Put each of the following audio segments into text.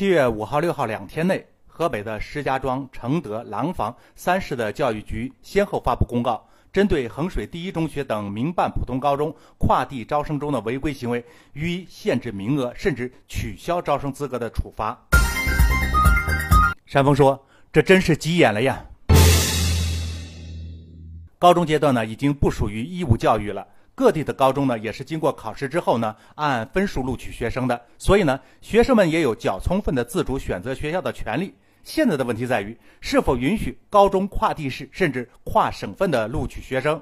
七月五号、六号两天内，河北的石家庄、承德、廊坊三市的教育局先后发布公告，针对衡水第一中学等民办普通高中跨地招生中的违规行为，予以限制名额甚至取消招生资格的处罚。山峰说：“这真是急眼了呀！高中阶段呢，已经不属于义务教育了。”各地的高中呢，也是经过考试之后呢，按分数录取学生的，所以呢，学生们也有较充分的自主选择学校的权利。现在的问题在于，是否允许高中跨地市甚至跨省份的录取学生？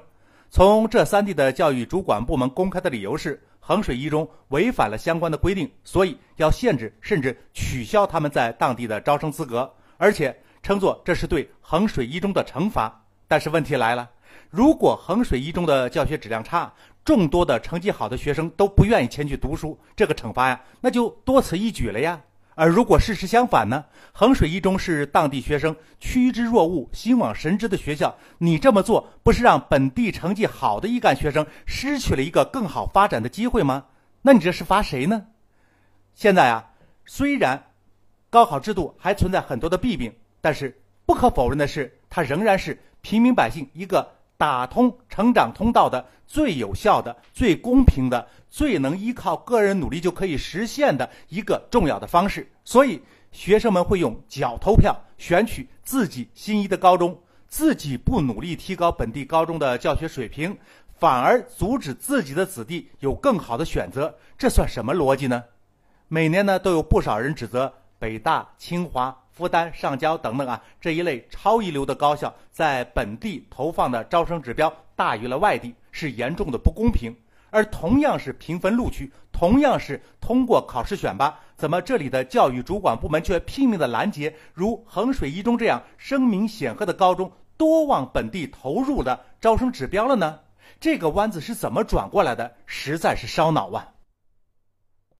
从这三地的教育主管部门公开的理由是，衡水一中违反了相关的规定，所以要限制甚至取消他们在当地的招生资格，而且称作这是对衡水一中的惩罚。但是问题来了。如果衡水一中的教学质量差，众多的成绩好的学生都不愿意前去读书，这个惩罚呀，那就多此一举了呀。而如果事实相反呢？衡水一中是当地学生趋之若鹜、心往神之的学校，你这么做不是让本地成绩好的一干学生失去了一个更好发展的机会吗？那你这是罚谁呢？现在啊，虽然高考制度还存在很多的弊病，但是不可否认的是，它仍然是平民百姓一个。打通成长通道的最有效的、最公平的、最能依靠个人努力就可以实现的一个重要的方式。所以，学生们会用脚投票选取自己心仪的高中，自己不努力提高本地高中的教学水平，反而阻止自己的子弟有更好的选择，这算什么逻辑呢？每年呢，都有不少人指责北大、清华。复旦、上交等等啊，这一类超一流的高校在本地投放的招生指标大于了外地，是严重的不公平。而同样是评分录取，同样是通过考试选拔，怎么这里的教育主管部门却拼命的拦截如衡水一中这样声名显赫的高中多往本地投入的招生指标了呢？这个弯子是怎么转过来的？实在是烧脑啊！